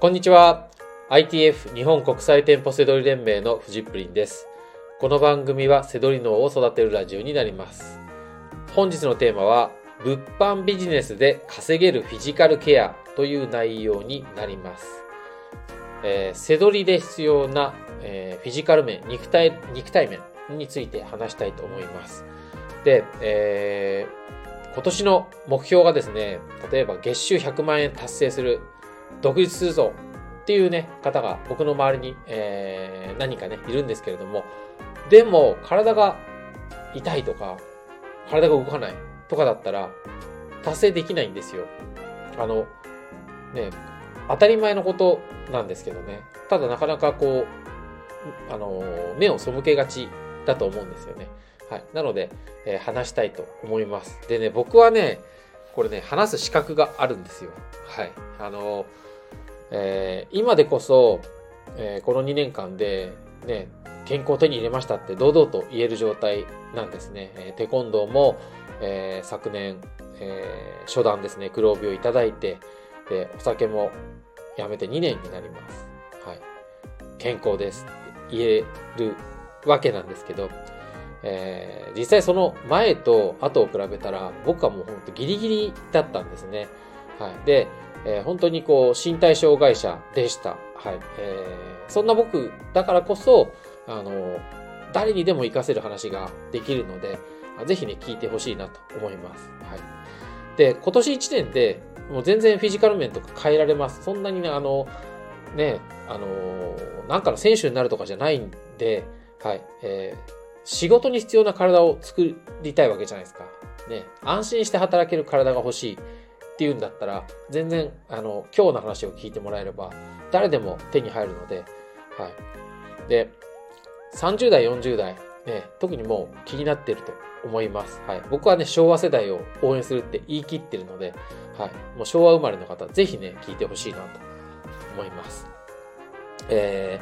こんにちは。ITF 日本国際店舗セドリ連盟のフジップリンです。この番組はセドリ脳を育てるラジオになります。本日のテーマは、物販ビジネスで稼げるフィジカルケアという内容になります。えー、セドリで必要な、えーフィジカル面、肉体、肉体面について話したいと思います。で、えー今年の目標がですね、例えば月収100万円達成する、独立するぞっていうね、方が僕の周りに、えー何かね、いるんですけれども、でも体が痛いとか、体が動かないとかだったら、達成できないんですよ。あの、ね、当たり前のことなんですけどね。ただなかなかこう、あの、目を背けがちだと思うんですよね。はい。なので、えー話したいと思います。でね、僕はね、これね、話す資格があるんですよ。はい。あの、えー今でこそ、えーこの2年間で、ね、健康を手に入れましたって堂々と言える状態なんですね。えーテコンドーも、えー昨年、えー初段ですね、黒帯をいただいて、で、お酒もやめて2年になります。はい。健康ですって言えるわけなんですけど、えー実際その前と後を比べたら僕はもう本当ギリギリだったんですね。はい。で、えー本当にこう身体障害者でした。はい。えーそんな僕だからこそ、あの、誰にでも活かせる話ができるので、ぜひね、聞いてほしいなと思います。はい。で、今年1年で、もう全然フィジカル面とか変えられます。そんなにね、あの、ね、あの、なんかの選手になるとかじゃないんで、はい。えー仕事に必要な体を作りたいわけじゃないですか。ね、安心して働ける体が欲しいっていうんだったら、全然、あの、今日の話を聞いてもらえれば、誰でも手に入るので、はい。で、30代、40代、ね、特にもう気になっていると思います。はい。僕はね、昭和世代を応援するって言い切ってるので、はい。もう昭和生まれの方、ぜひね、聞いてほしいなと思います。え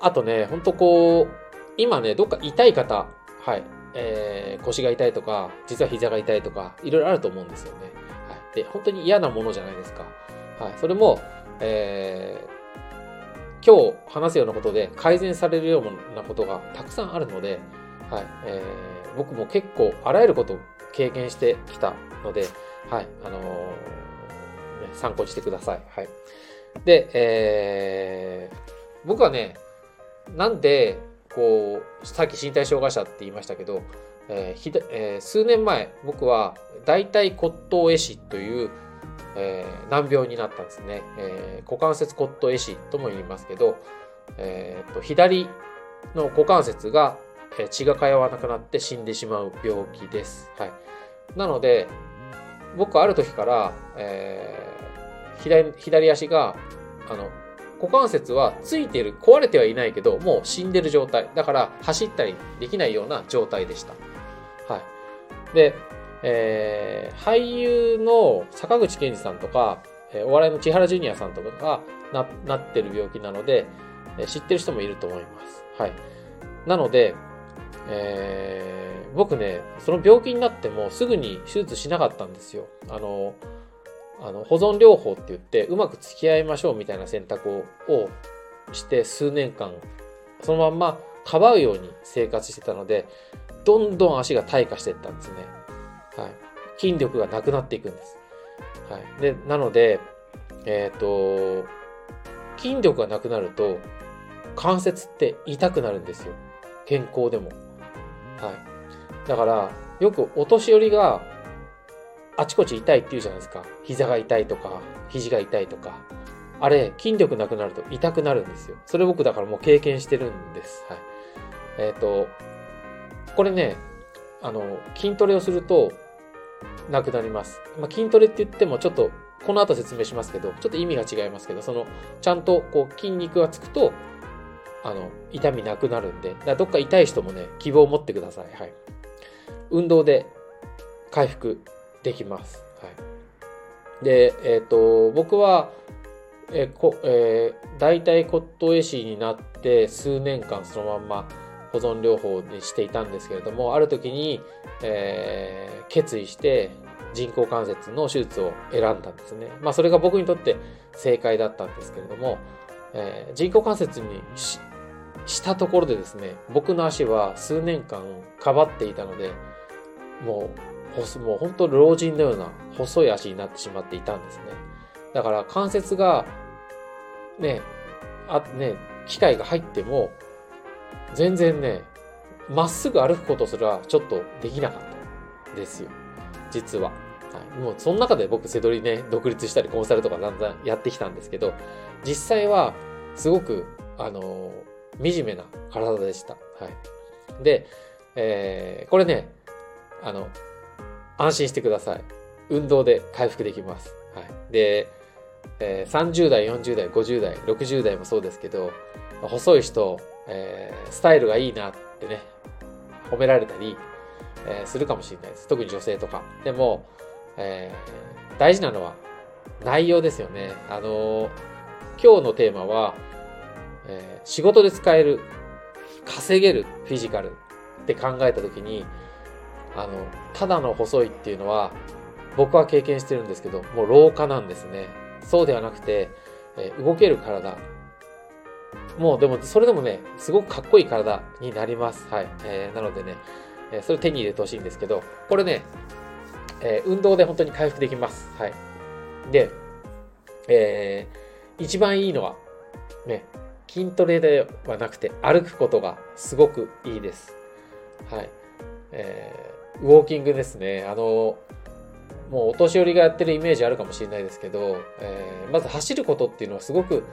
ー、あとね、ほんとこう、今ね、どっか痛い方、はい。えー、腰が痛いとか、実は膝が痛いとか、いろいろあると思うんですよね。はい。で、本当に嫌なものじゃないですか。はい。それも、えー、今日話すようなことで改善されるようなことがたくさんあるので、はい。えー、僕も結構あらゆることを経験してきたので、はい。あのーね参考にしてください。はい。で、えー、僕はね、なんで、こう、さっき身体障害者って言いましたけど、えーひだえー数年前、僕は大腿骨頭壊死という、えー難病になったんですね、えー股関節骨頭壊死とも言いますけど、えーと左の股関節が、血が通わなくなって死んでしまう病気です。はい。なので、僕ある時から、えー左左足が、あの、股関節はついてる、壊れてはいないけど、もう死んでる状態。だから走ったりできないような状態でした。はい。で、えー俳優の坂口健二さんとか、えお笑いの千原ジュニアさんとかがななってる病気なので、え知ってる人もいると思います。はい。なので、えー僕ね、その病気になってもすぐに手術しなかったんですよ。あの、あの保存療法って言ってうまく付き合いましょうみたいな選択をして数年間そのまんまかばうように生活してたのでどんどん足が退化していったんですね、はい、筋力がなくなっていくんです、はい、でなのでえっ、と筋力がなくなると関節って痛くなるんですよ。健康でも、はい、だからよくお年寄りがあちこち痛いって言うじゃないですか。膝が痛いとか、肘が痛いとか。あれ、筋力なくなると痛くなるんですよ。それ僕だからもう経験してるんです。はい。えっ、と、これね、あの、筋トレをすると、なくなります。まあ、筋トレって言ってもちょっと、この後説明しますけど、ちょっと意味が違いますけど、その、ちゃんとこう筋肉がつくと、あの、痛みなくなるんで、だどっか痛い人もね、希望を持ってください。はい。運動で回復できます。はい、で、えっ、と、僕は、えーこえー大腿骨頭壊死になって数年間そのまんま保存療法にしていたんですけれども、ある時に、えー決意して、人工関節の手術を選んだんですね。まあそれが僕にとって正解だったんですけれども、えー、人工関節にしたところでですね、僕の足は数年間かばっていたので、もう、もう本当老人のような細い足になってしまっていたんですね。だから関節が、ね、あ、ね、機械が入っても、全然ね、まっすぐ歩くことすらちょっとできなかったですよ。実は。はい、もうその中で僕、背取りね、独立したりコンサルとかだんだんやってきたんですけど、実際はすごく、あの惨めな体でした。はい。で、えー、これね、あの、安心してください。運動で回復できます。はい。で、えー、30代、40代、50代、60代もそうですけど、細い人、えー、スタイルがいいなってね、褒められたり、えー、するかもしれないです。特に女性とか。でも、えー、大事なのは内容ですよね。あの今日のテーマは、え仕事で使える、稼げるフィジカルって考えたときに、あの、ただの細いっていうのは、僕は経験してるんですけど、もう老化なんですね。そうではなくて、え動ける体。もうでも、それでもね、すごくかっこいい体になります。はい。えー、なのでね、えそれ手に入れてほしいんですけど、これね、えー、運動で本当に回復できます。はい。で、えー、一番いいのは、ね、筋トレではなくて歩くことがすごくいいです。はい。え、ウォーキングですね。あの、もうお年寄りがやってるイメージあるかもしれないですけど、えー、まず走ることっていうのはすごく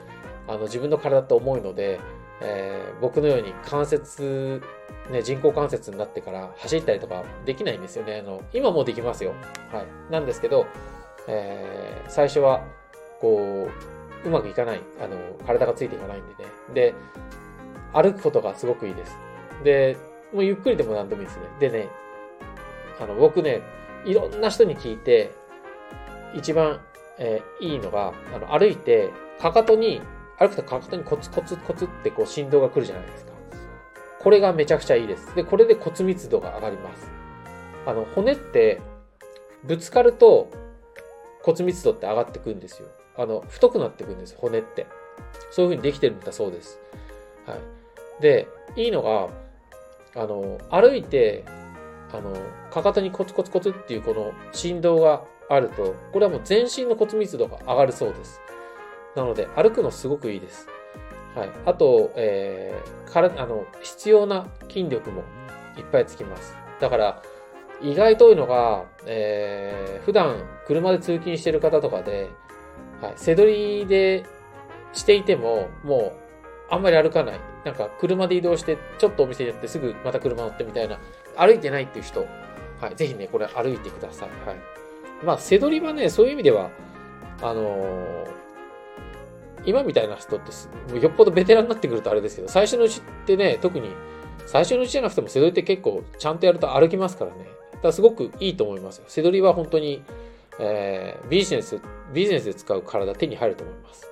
あの自分の体と重いので、えー、僕のように関節、ね、人工関節になってから走ったりとかできないんですよね。あの今もできますよ。はい。なんですけど、えー、最初はこううまくいかないあの体がついていかないんでねで歩くことがすごくいいですでもうゆっくりでも何でもいいですねでねあの僕ねいろんな人に聞いて、一番、えー、いいのが、あの、歩いて、かかとに、歩くとかかとにコツコツコツってこう振動が来るじゃないですか。これがめちゃくちゃいいです。で、これで骨密度が上がります。あの、骨って、ぶつかると骨密度って上がってくんですよ。あの、太くなってくんです、骨って。そういう風にできてるんだそうです。はい。で、いいのが、あの、歩いてあの、かかとにコツコツコツっていうこの振動があると、これはもう全身の骨密度が上がるそうです。なので、歩くのすごくいいです。はい。あと、えー、から、あの、必要な筋力もいっぱいつきます。だから、意外と多いのが、えー、普段車で通勤してる方とかで、はい、背取りでしていても、もう、あんまり歩かない。なんか、車で移動して、ちょっとお店やってすぐまた車乗ってみたいな歩いてないっていう人、はい、ぜひね、これ歩いてください。はい。まあ、背取りはね、そういう意味では、あのー、今みたいな人って、よっぽどベテランになってくるとあれですけど、最初のうちってね、特に、最初のうちじゃなくても背取りって結構ちゃんとやると歩きますからね。だからすごくいいと思いますよ。背取りは本当に、えー、ビジネス、ビジネスで使う体手に入ると思います。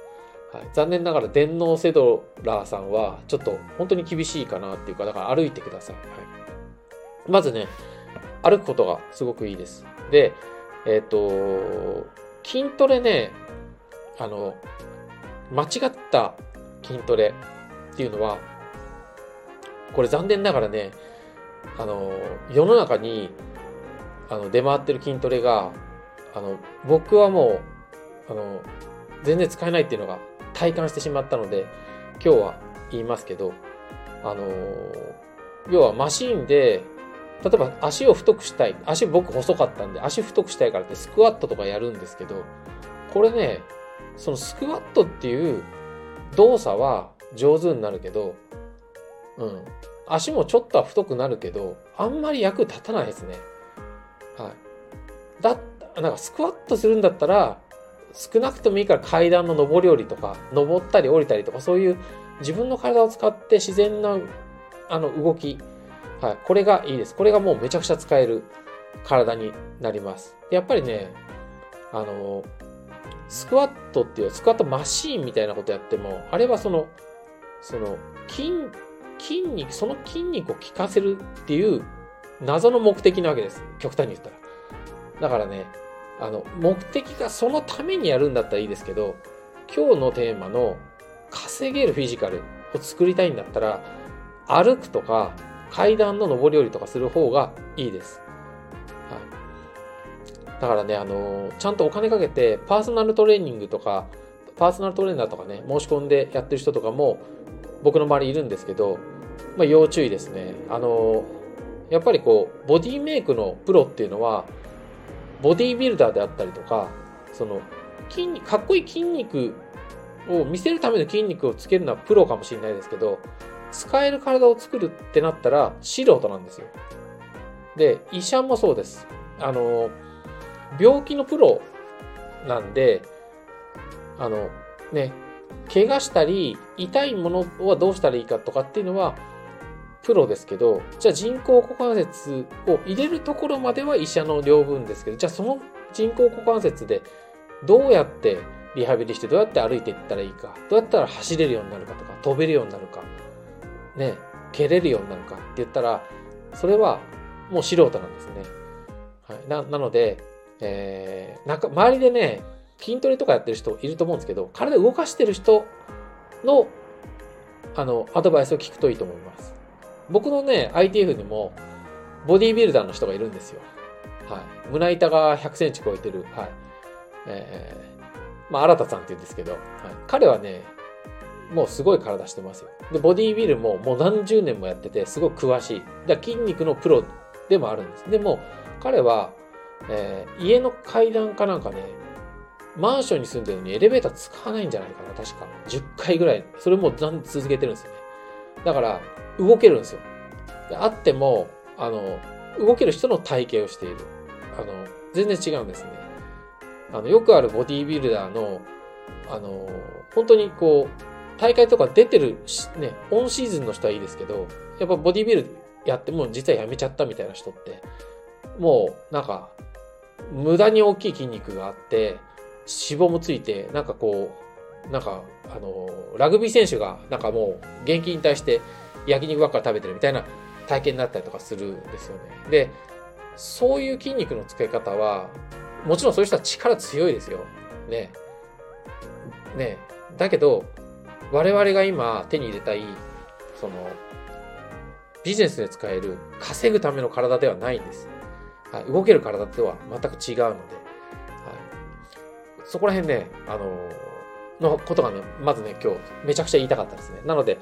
はい、残念ながら電脳セドラーさんはちょっと本当に厳しいかなっていうか、だから歩いてください。はいまずね、歩くことがすごくいいです。で、えっ、ー、と、筋トレね、あの、間違った筋トレっていうのは、これ残念ながらね、あの、世の中に、あの、出回ってる筋トレが、あの、僕はもう、あの、全然使えないっていうのが体感してしまったので、今日は言いますけど、あの、要はマシーンで例えば足を太くしたい。足僕細かったんで、足太くしたいからってスクワットとかやるんですけど、これね、そのスクワットっていう動作は上手になるけど、うん。足もちょっとは太くなるけど、あんまり役立たないですね。はい。だなんかスクワットするんだったら、少なくともいいから階段の上り下りとか、登ったり降りたりとか、そういう自分の体を使って自然なあの動き、はい。これがいいです。これがもうめちゃくちゃ使える体になります。やっぱりね、あの、スクワットっていうスクワットマシーンみたいなことやっても、あれはその、その、筋、筋肉、その筋肉を効かせるっていう謎の目的なわけです。極端に言ったら。だからね、あの、目的がそのためにやるんだったらいいですけど、今日のテーマの稼げるフィジカルを作りたいんだったら、歩くとか階段の上り下りとかする方がいいです。はい。だからね、あの、ちゃんとお金かけてパーソナルトレーニングとか、パーソナルトレーナーとかね、申し込んでやってる人とかも僕の周りいるんですけど、まあ、要注意ですね。あの、やっぱりこう、ボディメイクのプロっていうのは、ボディビルダーであったりとか、その、筋肉、かっこいい筋肉を見せるための筋肉をつけるのはプロかもしれないですけど、使える体を作るってなったら素人なんですよ。で、医者もそうです。あの、病気のプロなんで、あの、ね、怪我したり、痛いものはどうしたらいいかとかっていうのは、プロですけど、じゃあ人工股関節を入れるところまでは医者の両分ですけど、じゃあその人工股関節でどうやってリハビリしてどうやって歩いていったらいいか、どうやったら走れるようになるかとか、飛べるようになるか、ね、蹴れるようになるかって言ったら、それはもう素人なんですね。はい、ななので、えー、なんか周りでね、筋トレとかやってる人いると思うんですけど、体動かしてる人の、あの、アドバイスを聞くといいと思います。僕のね、ITF にも、ボディービルダーの人がいるんですよ。はい。胸板が100センチ超えてる。はい。えー、まあ、新田さんって言うんですけど、はい。彼はね、もうすごい体してますよ。で、ボディービルももう何十年もやってて、すごく詳しい。だ筋肉のプロでもあるんです。でも、彼は、えー、家の階段かなんかね、マンションに住んでるのにエレベーター使わないんじゃないかな、確か。10回ぐらい。それも続けてるんですよね。だから、動けるんですよ。であっても、あの、動ける人の体型をしている。あの、全然違うんですね。あの、よくあるボディービルダーの、あの、本当にこう、大会とか出てるね、オンシーズンの人はいいですけど、やっぱボディビルやっても実はやめちゃったみたいな人って、もうなんか、無駄に大きい筋肉があって、脂肪もついて、なんかこう、なんか、あの、ラグビー選手が、なんかもう、現役に対して焼肉ばっかり食べてるみたいな体験になったりとかするんですよね。で、そういう筋肉のつけ方は、もちろんそういう人は力強いですよ。ね。ね。だけど、我々が今手に入れたい、その、ビジネスで使える稼ぐための体ではないんです。はい、動ける体とは全く違うので、はい、そこら辺ね、あののことがね、まずね、今日めちゃくちゃ言いたかったですね。なので、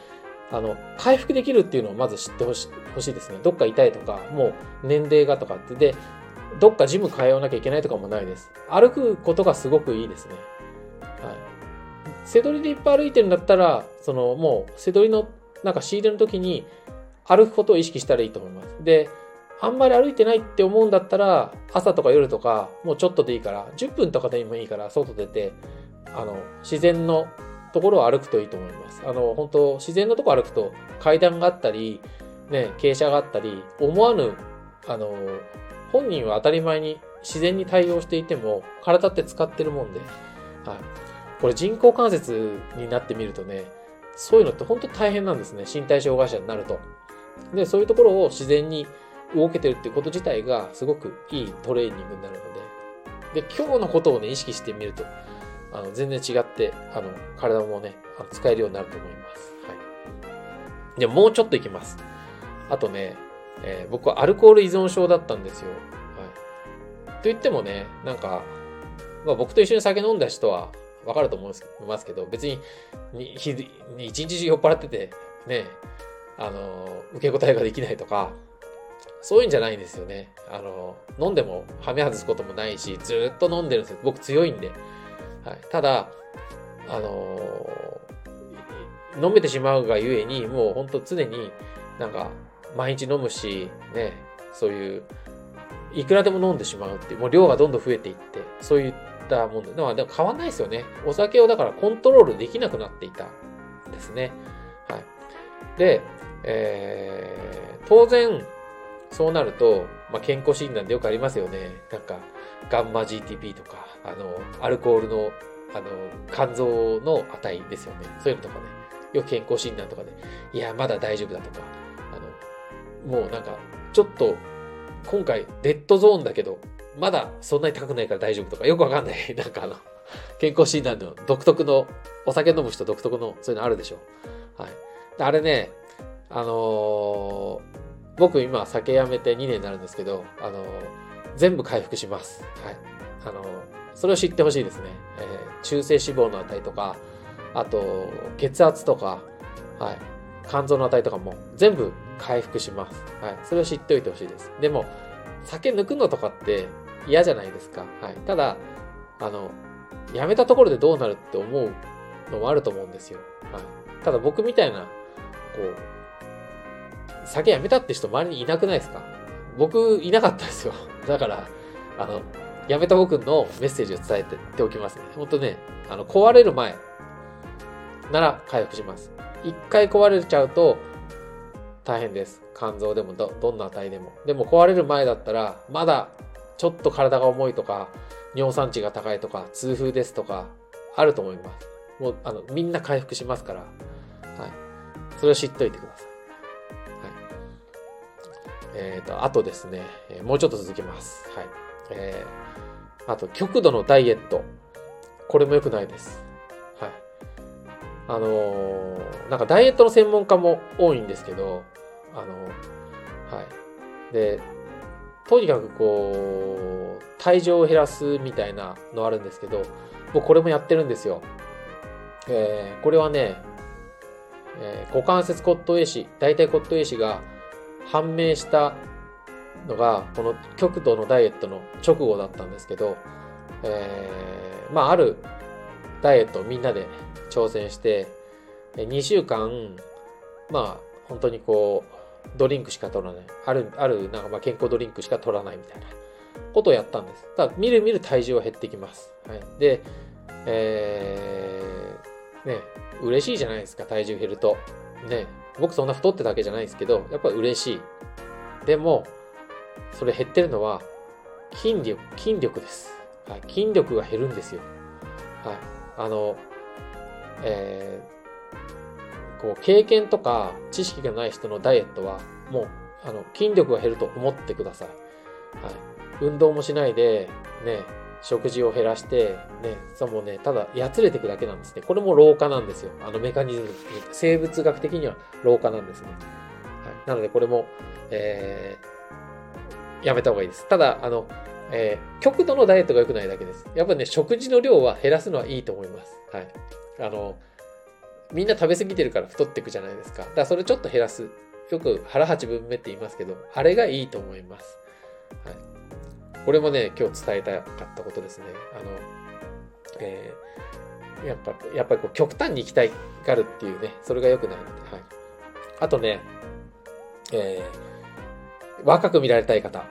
あの、回復できるっていうのをまず知ってほしいですね。どっか痛いとか、もう年齢がとかって、で、どっかジム通わなきゃいけないとかもないです。歩くことがすごくいいですね。背取りでいっぱい歩いてるんだったら、その、もう、背取りの、なんか仕入れの時に、歩くことを意識したらいいと思います。で、あんまり歩いてないって思うんだったら、朝とか夜とか、もうちょっとでいいから、10分とかでもいいから、外出て、あの、自然のところを歩くといいと思います。あの、本当自然のところ歩くと階段があったり、ね、傾斜があったり、思わぬ、あの、本人は当たり前に自然に対応していても、体って使ってるもんで、はい。これ人工関節になってみるとね、そういうのって本当大変なんですね。身体障害者になると。で、そういうところを自然に動けてるってこと自体がすごくいいトレーニングになるので、で、今日のことをね、意識してみると、あの、全然違って、あの、体もね、あの使えるようになると思います。はい。で、もうちょっといきます。あとね、えー、僕はアルコール依存症だったんですよ。はい。と言ってもね、なんか、まあ僕と一緒に酒飲んだ人はわかると思いますけど、別に、に、一日中酔っ払ってて、ね、あの、受け答えができないとか、そういうんじゃないんですよね。あの、飲んでもはめ外すこともないし、ずっと飲んでるんですよ。僕強いんで。はい、ただ、あの、飲めてしまうがゆえに、もうほんと常になんか毎日飲むし、ね、そういう、いくらでも飲んでしまうっていう、もう量がどんどん増えていって、そういうったもんで、でも変わんないですよね。お酒をだからコントロールできなくなっていたんですね。はい。で、えー、当然、そうなると、まあ、健康診断でよくありますよね。なんか、ガンマ GTP とか、あの、アルコールの、あの、肝臓の値ですよね。そういうのとかね。よく健康診断とかで、いや、まだ大丈夫だとか、あの、もうなんか、ちょっと、今回、デッドゾーンだけど、まだそんなに高くないから大丈夫とか、よくわかんない。なんかあの、健康診断の独特の、お酒飲む人独特の、そういうのあるでしょ。はい。あれね、あのー、僕今酒やめて2年になるんですけど、あのー、全部回復します。はい。あのー、それを知ってほしいですね。えー、中性脂肪の値とか、あと、血圧とか、はい。肝臓の値とかも全部回復します。はい。それを知っておいてほしいです。でも、酒抜くのとかって嫌じゃないですか。はい。ただ、あの、やめたところでどうなるって思うのもあると思うんですよ。はい。ただ僕みたいな、こう、酒やめたって人周りにいなくないですか？僕いなかったですよ。だから、あの、やめた僕のメッセージを伝えてっておきますね。ほんとね、あの、壊れる前なら回復します。一回壊れちゃうと大変です。肝臓でもど、どんな値でも。でも壊れる前だったら、まだちょっと体が重いとか、尿酸値が高いとか、痛風ですとか、あると思います。もう、あの、みんな回復しますから、はい。それを知っといてください。はい。えっ、ー、と、あとですね、え、もうちょっと続きます。はい。えー、あと、極度のダイエット。これも良くないです。はい。あのー、なんかダイエットの専門家も多いんですけど、あのー、はい。で、とにかくこう、体重を減らすみたいなのあるんですけど、僕これもやってるんですよ。えー、これはね、えー、股関節骨頭壊死、大腿骨頭壊死が判明したのが、この極度のダイエットの直後だったんですけど、えー、まあ、あるダイエットをみんなで挑戦して、2週間、まあ、本当にこう、ドリンクしか取らない。ある、ある、なんかまあ健康ドリンクしか取らないみたいなことをやったんです。ただ、みるみる体重は減ってきます。はい。で、えー、ね、嬉しいじゃないですか、体重減ると。ね、僕そんな太ってたわけじゃないですけど、やっぱ嬉しい。でも、それ減ってるのは、筋力、筋力です。はい。筋力が減るんですよ。はい。あの、えー、こう経験とか知識がない人のダイエットはもうあの筋力が減ると思ってください。はい、運動もしないで、ね、食事を減らして、ね、そうもね、ただやつれていくだけなんですね。これも老化なんですよ。あのメカニズム、生物学的には老化なんですね。はい、なのでこれも、えー、やめた方がいいです。ただ、あの、えー、極度のダイエットが良くないだけです。やっぱね、食事の量は減らすのはいいと思います。はい。あの、みんな食べ過ぎてるから太っていくじゃないですか。だからそれちょっと減らす。よく腹八分目って言いますけど、あれがいいと思います。はい。これもね、今日伝えたかったことですね。あの、えー、やっぱ、やっぱりこう極端に行きたいがるっていうね、それが良くないので、はい。あとね、えー、若く見られたい方。はい。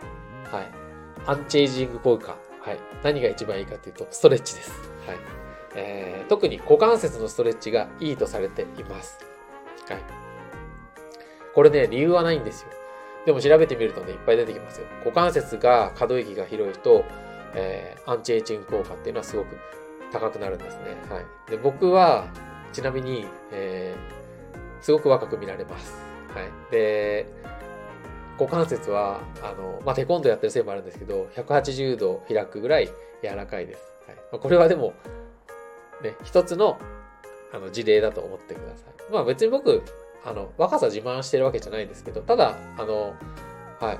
アンチエイジング効果。はい。何が一番いいかというと、ストレッチです。はい。えー、特に股関節のストレッチがいいとされています。はい。これね、理由はないんですよ。でも調べてみるとね、いっぱい出てきますよ。股関節が可動域が広いと、えー、アンチエイジング効果っていうのはすごく高くなるんですね。はい。で、僕は、ちなみに、えー、すごく若く見られます。はい。で、股関節は、あの、まあ、テコンドやってるせいもあるんですけど、180度開くぐらい柔らかいです。はい。まあ、これはでも、ね、一つのあの事例だと思ってください。まあ別に僕、あの、若さ自慢してるわけじゃないんですけど、ただ、あの、はい。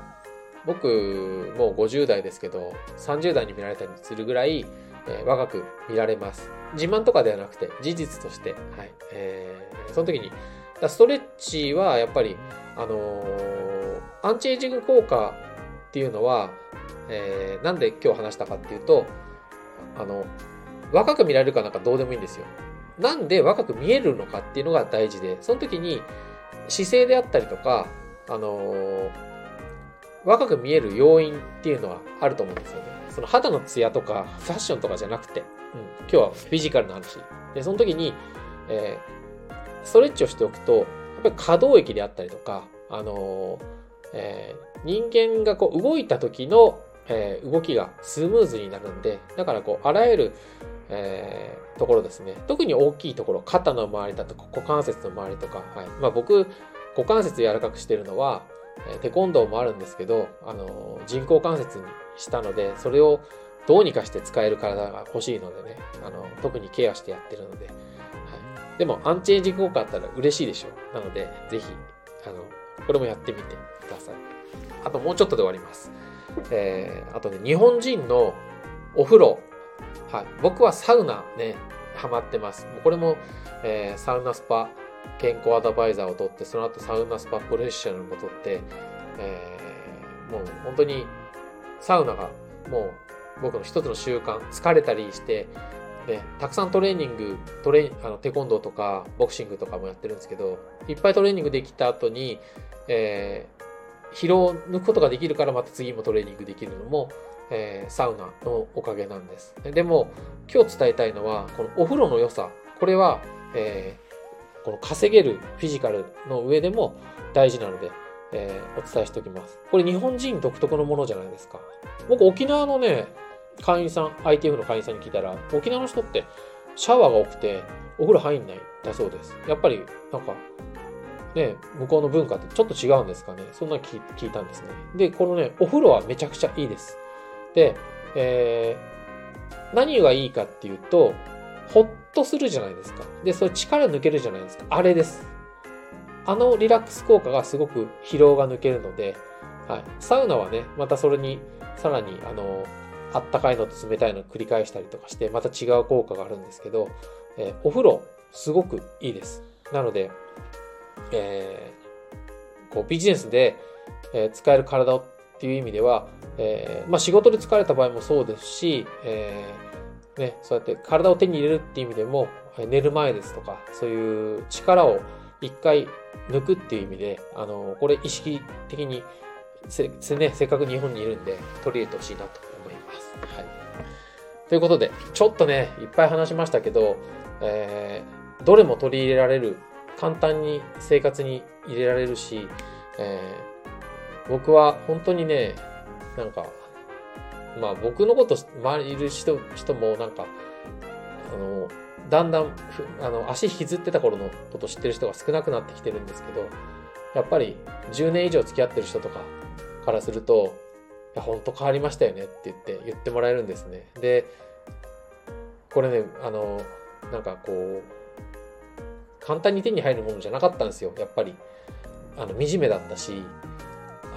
僕、もう50代ですけど、30代に見られたりするぐらい、えー、若く見られます。自慢とかではなくて、事実として、はい。えー、その時に、だストレッチはやっぱり、あのー、アンチエイジング効果っていうのは、えー、なんで今日話したかっていうと、あの、若く見られるかなんかどうでもいいんですよ。なんで若く見えるのかっていうのが大事で、その時に姿勢であったりとか、あのー、若く見える要因っていうのはあると思うんですよね。その肌のツヤとかファッションとかじゃなくて、うん、今日はフィジカルの話。で、その時に、えー、ストレッチをしておくと、やっぱり可動域であったりとか、あのー、えー、人間がこう動いた時の、えー、動きがスムーズになるんで、だからこう、あらゆるえー、ところですね。特に大きいところ、肩の周りだとか股関節の周りとか、はい。まあ僕、股関節柔らかくしてるのは、えテコンドーもあるんですけど、あの、人工関節にしたので、それをどうにかして使える体が欲しいのでね、あの、特にケアしてやってるので、はい。でも、アンチエイジング効果あったら嬉しいでしょう。なので、ぜひ、あの、これもやってみてください。あともうちょっとで終わります。えー、あとね、日本人のお風呂。はい。僕はサウナね、ハマってます。これも、えー、サウナスパ健康アドバイザーを取って、その後サウナスパプロフェッショナルも取って、えー、もう本当にサウナがもう僕の一つの習慣、疲れたりして、ね、たくさんトレーニング、トレあのテコンドーとかボクシングとかもやってるんですけど、いっぱいトレーニングできた後に、えー、疲労を抜くことができるからまた次もトレーニングできるのも、えー、サウナのおかげなんです。でも、今日伝えたいのは、このお風呂の良さ。これは、えー、この稼げるフィジカルの上でも大事なので、えー、お伝えしておきます。これ日本人独特のものじゃないですか。僕沖縄のね、会員さん、ITF の会員さんに聞いたら、沖縄の人ってシャワーが多くてお風呂入んないだそうです。やっぱりなんか、ね、向こうの文化ってちょっと違うんですかね。そんな聞聞いたんですね。で、このね、お風呂はめちゃくちゃいいです。で、えー、何がいいかっていうと、ほっとするじゃないですか。で、それ力抜けるじゃないですか。あれです。あのリラックス効果がすごく疲労が抜けるので、はい。サウナはね、またそれに、さらに、あの、あったかいのと冷たいのを繰り返したりとかして、また違う効果があるんですけど、えー、お風呂、すごくいいです。なので、えー、こうビジネスで、えー、使える体をっていう意味では、えー、まあ、仕事で疲れた場合もそうですし、えー、ね、そうやって体を手に入れるっていう意味でも、寝る前ですとか、そういう力を一回抜くっていう意味で、あの、これ意識的にせ、ね、せっかく日本にいるんで取り入れてほしいなと思います。はい。ということで、ちょっとね、いっぱい話しましたけど、えー、どれも取り入れられる、簡単に生活に入れられるし、えー、僕は本当にね、なんか、まあ僕のこと周りいる人人もなんか、あの、だんだん、あの、足引きずってた頃のこと知ってる人が少なくなってきてるんですけど、やっぱり10年以上付き合ってる人とかからすると、いや、ほんと変わりましたよねって言って言ってもらえるんですね。で、これね、あの、なんかこう、簡単に手に入るものじゃなかったんですよ、やっぱり。あの、惨めだったし、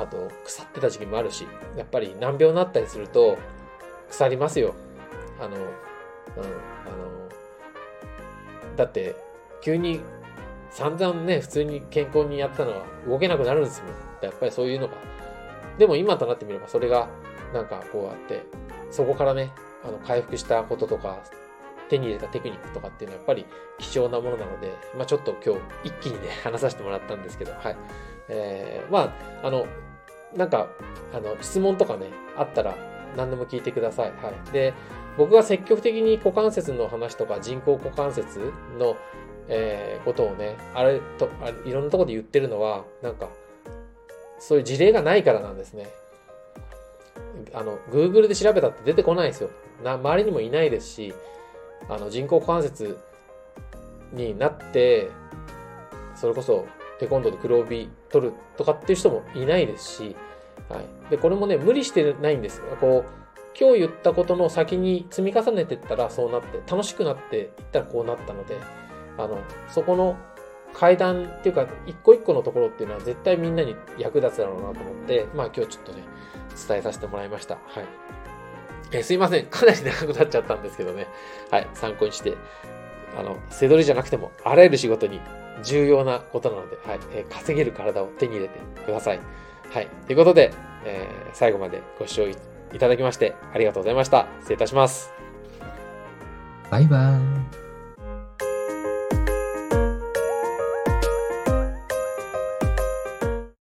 あと、腐ってた時期もあるし、やっぱり難病になったりすると、腐りますよ。あの、うん、あの、だって、急に散々ね、普通に健康にやったのが動けなくなるんですよ。やっぱりそういうのが。でも今となってみればそれがなんかこうやって、そこからね、あの回復したこととか、手に入れたテクニックとかっていうのはやっぱり貴重なものなので、まあちょっと今日一気にね、話させてもらったんですけど、はい。えー、まあ、あの、なんか、あの、質問とかね、あったら何でも聞いてください。はい。で、僕が積極的に股関節の話とか人工股関節のえー、ことをね、あれとあいろんなところで言ってるのは、なんか、そういう事例がないからなんですね。あの、Google で調べたって出てこないんですよ。な周りにもいないですし、あの人工股関節になって、それこそテコンドーで黒帯取るとかっていう人もいないですし、はい。で、これもね、無理してないんですよ。こう、今日言ったことの先に積み重ねていったらそうなって、楽しくなっていったらこうなったので、あの、そこの階段っていうか、一個一個のところっていうのは絶対みんなに役立つだろうなと思って、まあ今日ちょっとね、伝えさせてもらいました。はい。えすいません。かなり長くなっちゃったんですけどね。はい。参考にして、あの、背取りじゃなくても、あらゆる仕事に重要なことなので、はい。えー、稼げる体を手に入れてください。はい。ということで、えー、最後までご視聴いただきまして、ありがとうございました。失礼いたします。バイバーイ。